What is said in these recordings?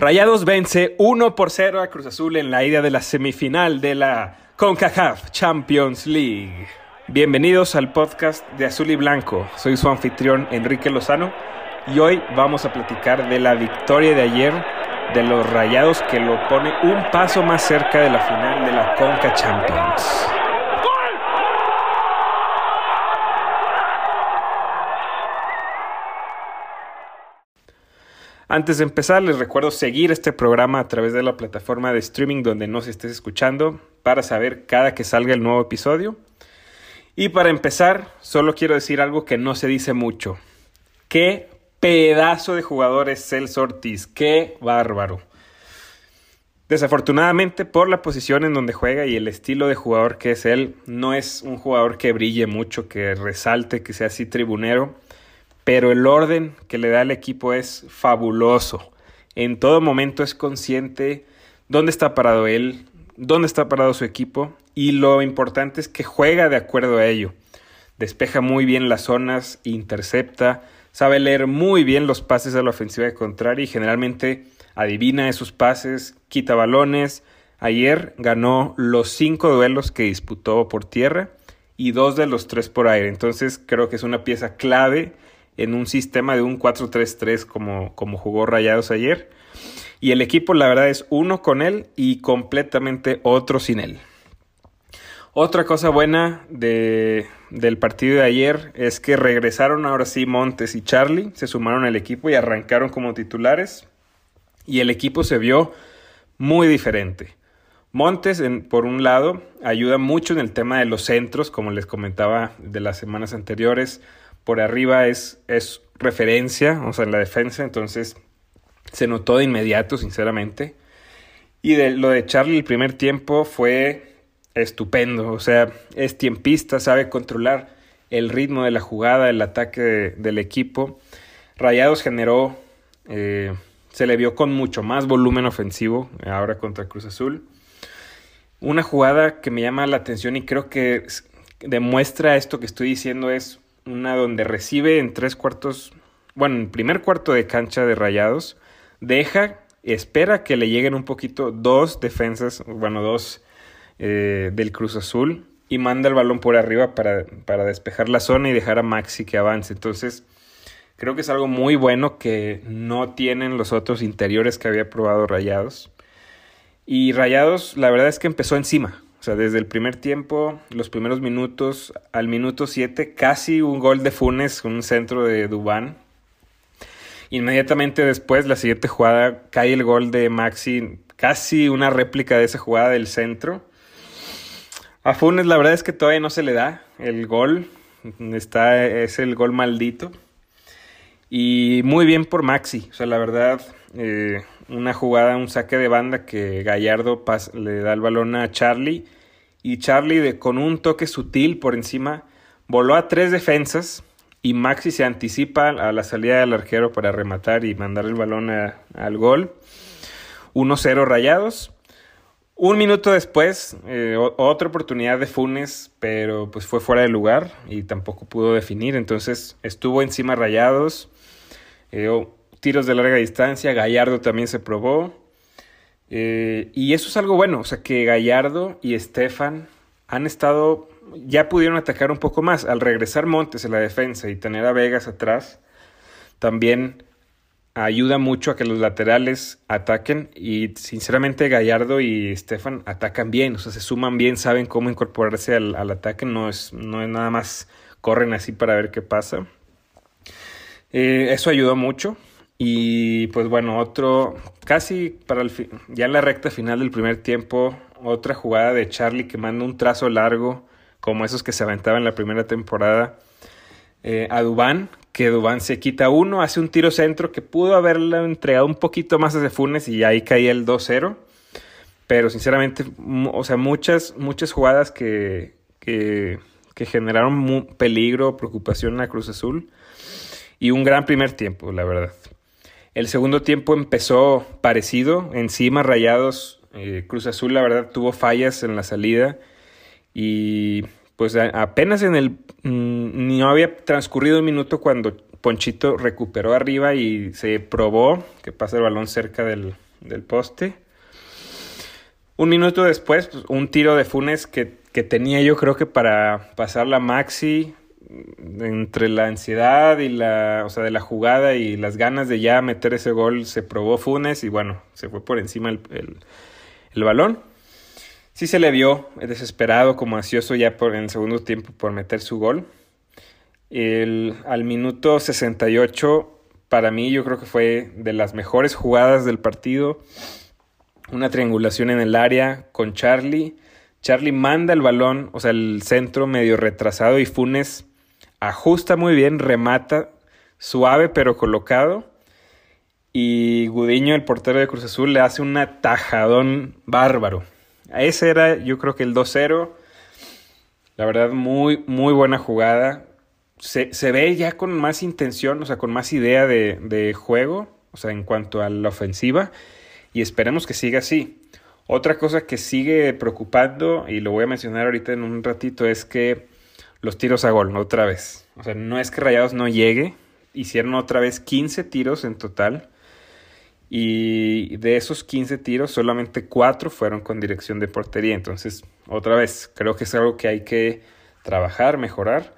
Rayados vence 1 por 0 a Cruz Azul en la ida de la semifinal de la CONCACAF Champions League. Bienvenidos al podcast de Azul y Blanco. Soy su anfitrión Enrique Lozano y hoy vamos a platicar de la victoria de ayer de los Rayados que lo pone un paso más cerca de la final de la CONCA Champions. Antes de empezar, les recuerdo seguir este programa a través de la plataforma de streaming donde nos estés escuchando para saber cada que salga el nuevo episodio. Y para empezar, solo quiero decir algo que no se dice mucho. Qué pedazo de jugador es Celso Ortiz, qué bárbaro. Desafortunadamente, por la posición en donde juega y el estilo de jugador que es él, no es un jugador que brille mucho, que resalte, que sea así tribunero pero el orden que le da al equipo es fabuloso. En todo momento es consciente dónde está parado él, dónde está parado su equipo y lo importante es que juega de acuerdo a ello. Despeja muy bien las zonas, intercepta, sabe leer muy bien los pases a la ofensiva de contraria y generalmente adivina esos pases, quita balones. Ayer ganó los cinco duelos que disputó por tierra y dos de los tres por aire. Entonces creo que es una pieza clave en un sistema de un 4-3-3 como, como jugó Rayados ayer. Y el equipo, la verdad, es uno con él y completamente otro sin él. Otra cosa buena de, del partido de ayer es que regresaron ahora sí Montes y Charlie, se sumaron al equipo y arrancaron como titulares. Y el equipo se vio muy diferente. Montes, por un lado, ayuda mucho en el tema de los centros, como les comentaba de las semanas anteriores por arriba es, es referencia, o sea, en la defensa, entonces se notó de inmediato, sinceramente. Y de, lo de Charlie el primer tiempo fue estupendo, o sea, es tiempista, sabe controlar el ritmo de la jugada, el ataque del equipo. Rayados generó, eh, se le vio con mucho más volumen ofensivo ahora contra Cruz Azul. Una jugada que me llama la atención y creo que demuestra esto que estoy diciendo es una donde recibe en tres cuartos, bueno, en primer cuarto de cancha de rayados, deja, espera que le lleguen un poquito dos defensas, bueno, dos eh, del Cruz Azul y manda el balón por arriba para, para despejar la zona y dejar a Maxi que avance. Entonces, creo que es algo muy bueno que no tienen los otros interiores que había probado Rayados. Y Rayados, la verdad es que empezó encima. O sea, desde el primer tiempo, los primeros minutos, al minuto 7, casi un gol de Funes, un centro de Dubán. Inmediatamente después, la siguiente jugada, cae el gol de Maxi, casi una réplica de esa jugada del centro. A Funes la verdad es que todavía no se le da el gol, está, es el gol maldito. Y muy bien por Maxi, o sea, la verdad, eh, una jugada, un saque de banda que Gallardo le da el balón a Charlie y Charlie con un toque sutil por encima voló a tres defensas y Maxi se anticipa a la salida del arquero para rematar y mandar el balón al gol. 1-0 rayados. Un minuto después, eh, otra oportunidad de Funes, pero pues fue fuera de lugar y tampoco pudo definir. Entonces estuvo encima rayados. Eh, tiros de larga distancia, Gallardo también se probó. Eh, y eso es algo bueno, o sea que Gallardo y Estefan han estado, ya pudieron atacar un poco más. Al regresar Montes en la defensa y tener a Vegas atrás, también ayuda mucho a que los laterales ataquen y sinceramente Gallardo y Estefan atacan bien, o sea, se suman bien, saben cómo incorporarse al, ataque, no es, no es nada más corren así para ver qué pasa. Eh, eso ayudó mucho. Y pues bueno, otro, casi para el ya en la recta final del primer tiempo, otra jugada de Charlie que manda un trazo largo, como esos que se aventaban en la primera temporada, eh, a Dubán, que Dubán se quita uno, hace un tiro centro que pudo haberle entregado un poquito más a Funes y ahí caía el 2-0. Pero sinceramente, o sea, muchas, muchas jugadas que, que, que generaron peligro, preocupación a Cruz Azul. Y un gran primer tiempo, la verdad. El segundo tiempo empezó parecido, encima rayados. Eh, Cruz Azul, la verdad, tuvo fallas en la salida. Y pues apenas en el. Mm, no había transcurrido un minuto cuando Ponchito recuperó arriba y se probó que pasa el balón cerca del, del poste. Un minuto después, pues, un tiro de Funes que, que, tenía yo creo que para pasar la Maxi entre la ansiedad y la, o sea, de la jugada y las ganas de ya meter ese gol, se probó Funes y bueno, se fue por encima el, el, balón. Sí se le vio desesperado, como ansioso ya por, en el segundo tiempo por meter su gol. El, al minuto 68, para mí yo creo que fue de las mejores jugadas del partido. Una triangulación en el área con Charlie. Charlie manda el balón, o sea, el centro medio retrasado y Funes ajusta muy bien, remata suave pero colocado. Y Gudiño, el portero de Cruz Azul, le hace un atajadón bárbaro. Ese era, yo creo que el 2-0. La verdad, muy, muy buena jugada. Se, se, ve ya con más intención, o sea, con más idea de, de juego, o sea, en cuanto a la ofensiva. Y esperemos que siga así. Otra cosa que sigue preocupando, y lo voy a mencionar ahorita en un ratito, es que los tiros a gol, otra vez. O sea, no es que Rayados no llegue, hicieron otra vez 15 tiros en total. Y de esos 15 tiros, solamente 4 fueron con dirección de portería. Entonces, otra vez, creo que es algo que hay que trabajar, mejorar.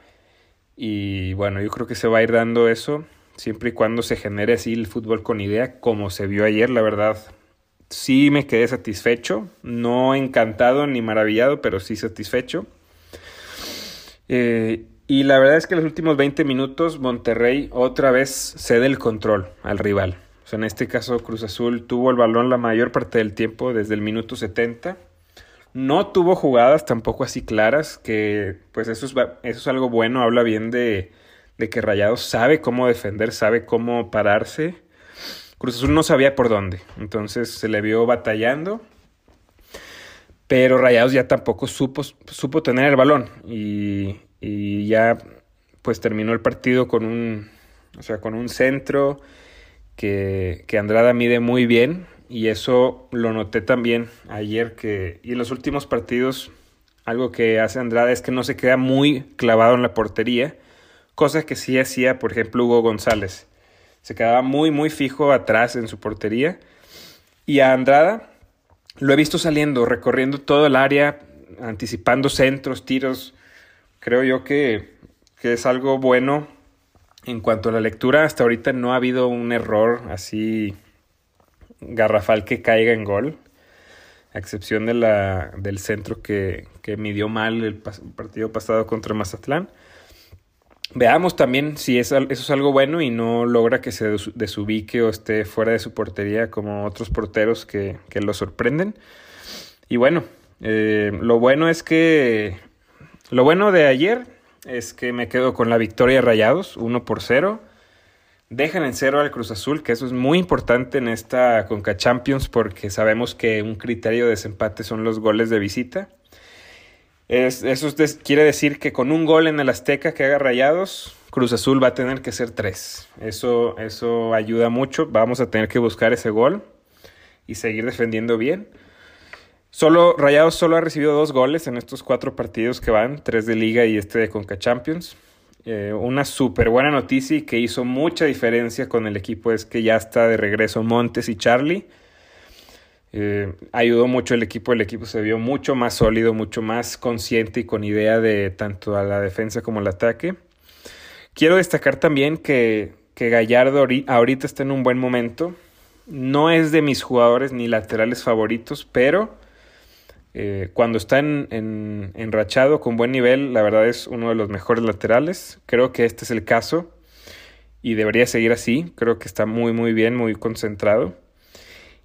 Y bueno, yo creo que se va a ir dando eso siempre y cuando se genere así el fútbol con idea, como se vio ayer, la verdad. Sí me quedé satisfecho, no encantado ni maravillado, pero sí satisfecho. Eh, y la verdad es que en los últimos 20 minutos Monterrey otra vez cede el control al rival. O sea, en este caso Cruz Azul tuvo el balón la mayor parte del tiempo desde el minuto 70. No tuvo jugadas tampoco así claras, que pues eso es, eso es algo bueno, habla bien de, de que Rayados sabe cómo defender, sabe cómo pararse. Cruz Azul no sabía por dónde, entonces se le vio batallando pero Rayados ya tampoco supo, supo tener el balón y, ya pues terminó el partido con un, o sea, con un centro que, que, Andrada mide muy bien y eso lo noté también ayer que y en los últimos partidos algo que hace Andrada es que no se queda muy clavado en la portería, cosa que sí hacía, por ejemplo, Hugo González. Se quedaba muy muy fijo atrás en su portería y a Andrada lo he visto saliendo, recorriendo todo el área, anticipando centros, tiros. Creo yo que, es algo bueno en cuanto a la lectura. Hasta ahorita no ha habido un error así garrafal que caiga en gol, a excepción de la, del centro que, que midió mal el partido pasado contra Mazatlán. Veamos también si eso es algo bueno y no logra que se desubique o esté fuera de su portería como otros porteros que, lo sorprenden. Y bueno, eh, lo bueno es que... Lo bueno de ayer es que me quedo con la victoria Rayados, 1 por 0. Dejan en cero al Cruz Azul, que eso es muy importante en esta Conca Champions porque sabemos que un criterio de desempate son los goles de visita eso quiere decir que con un gol en el Azteca que haga rayados, Cruz Azul va a tener que ser tres. Eso, eso ayuda mucho. Vamos a tener que buscar ese gol y seguir defendiendo bien. Solo, Rayados solo ha recibido dos goles en estos cuatro partidos que van, tres de liga y este de Conca Champions. Eh, una súper buena noticia y que hizo mucha diferencia con el equipo es que ya está de regreso Montes y Charlie eh, ayudó mucho el equipo, el equipo se vio mucho más sólido, mucho más consciente y con idea de tanto a la defensa como al ataque. Quiero destacar también que, que Gallardo ahorita está en un buen momento. No es de mis jugadores ni laterales favoritos, pero eh, cuando está en, en, enrachado con buen nivel, la verdad es uno de los mejores laterales. Creo que este es el caso y debería seguir así. Creo que está muy, muy bien, muy concentrado.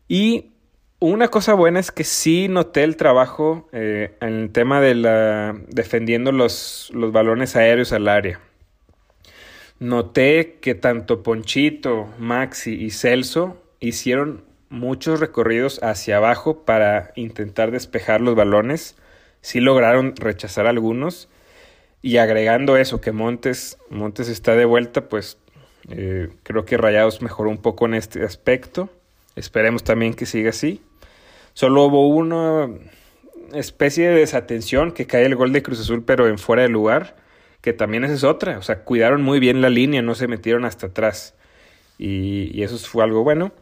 Y una cosa buena es que sí noté el trabajo eh, en el tema de la defendiendo los, los balones aéreos al área. Noté que tanto Ponchito, Maxi y Celso hicieron muchos recorridos hacia abajo para intentar despejar los balones. Sí lograron rechazar algunos. Y agregando eso, que Montes, Montes está de vuelta, pues eh, creo que Rayados mejoró un poco en este aspecto. Esperemos también que siga así. Solo hubo una especie de desatención que cae el gol de Cruz Azul, pero en fuera de lugar, que también esa es otra. O sea, cuidaron muy bien la línea, no se metieron hasta atrás. Y, eso fue algo bueno.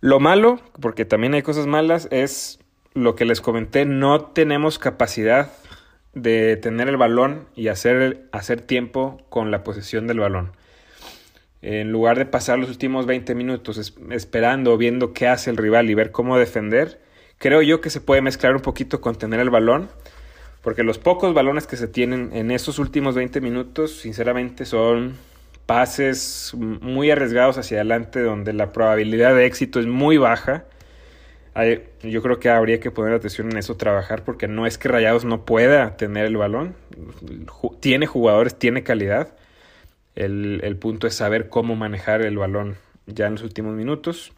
Lo malo, porque también hay cosas malas, es lo que les comenté, no tenemos capacidad de tener el balón y hacer, hacer tiempo con la posesión del balón. En lugar de pasar los últimos 20 minutos esperando, viendo qué hace el rival y ver cómo defender, creo yo que se puede mezclar un poquito con tener el balón, porque los pocos balones que se tienen en esos últimos 20 minutos, sinceramente, son pases muy arriesgados hacia adelante, donde la probabilidad de éxito es muy baja yo creo que habría que poner atención en eso, trabajar, porque no es que Rayados no pueda tener el balón. Tiene jugadores, tiene calidad. El, el punto es saber cómo manejar el balón ya en los últimos minutos.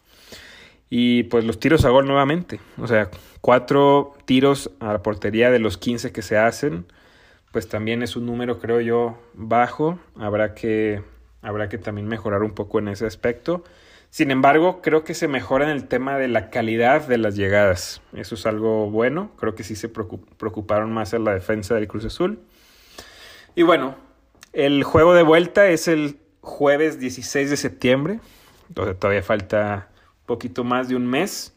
Y pues los tiros a gol nuevamente. O sea, cuatro tiros a la portería de los 15 que se hacen. Pues también es un número, creo yo, bajo. Habrá que, habrá que también mejorar un poco en ese aspecto. Sin embargo, creo que se mejora en el tema de la calidad de las llegadas. Eso es algo bueno. Creo que sí se preocuparon más en la defensa del Cruz Azul. Y bueno, el juego de vuelta es el jueves 16 de septiembre. Entonces todavía falta un poquito más de un mes.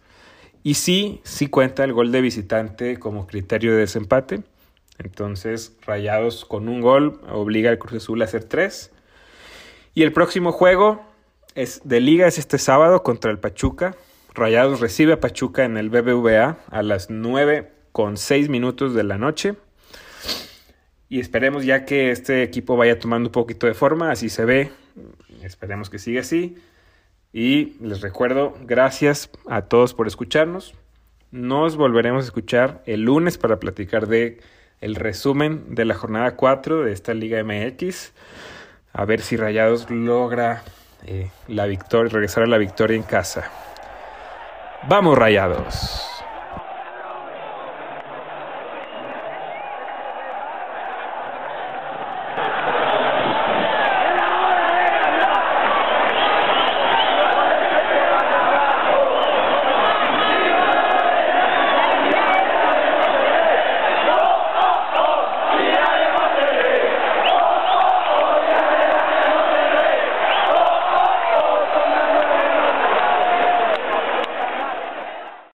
Y sí, sí cuenta el gol de visitante como criterio de desempate. Entonces, Rayados con un gol obliga al Cruz Azul a hacer tres. Y el próximo juego es de liga es este sábado contra el Pachuca. Rayados recibe a Pachuca en el BBVA a las 9 con 6 minutos de la noche. Y esperemos ya que este equipo vaya tomando un poquito de forma, así se ve. Esperemos que siga así. Y les recuerdo, gracias a todos por escucharnos. Nos volveremos a escuchar el lunes para platicar de el resumen de la jornada 4 de esta Liga MX. A ver si Rayados logra eh, la victoria, regresar a la victoria en casa. Vamos rayados.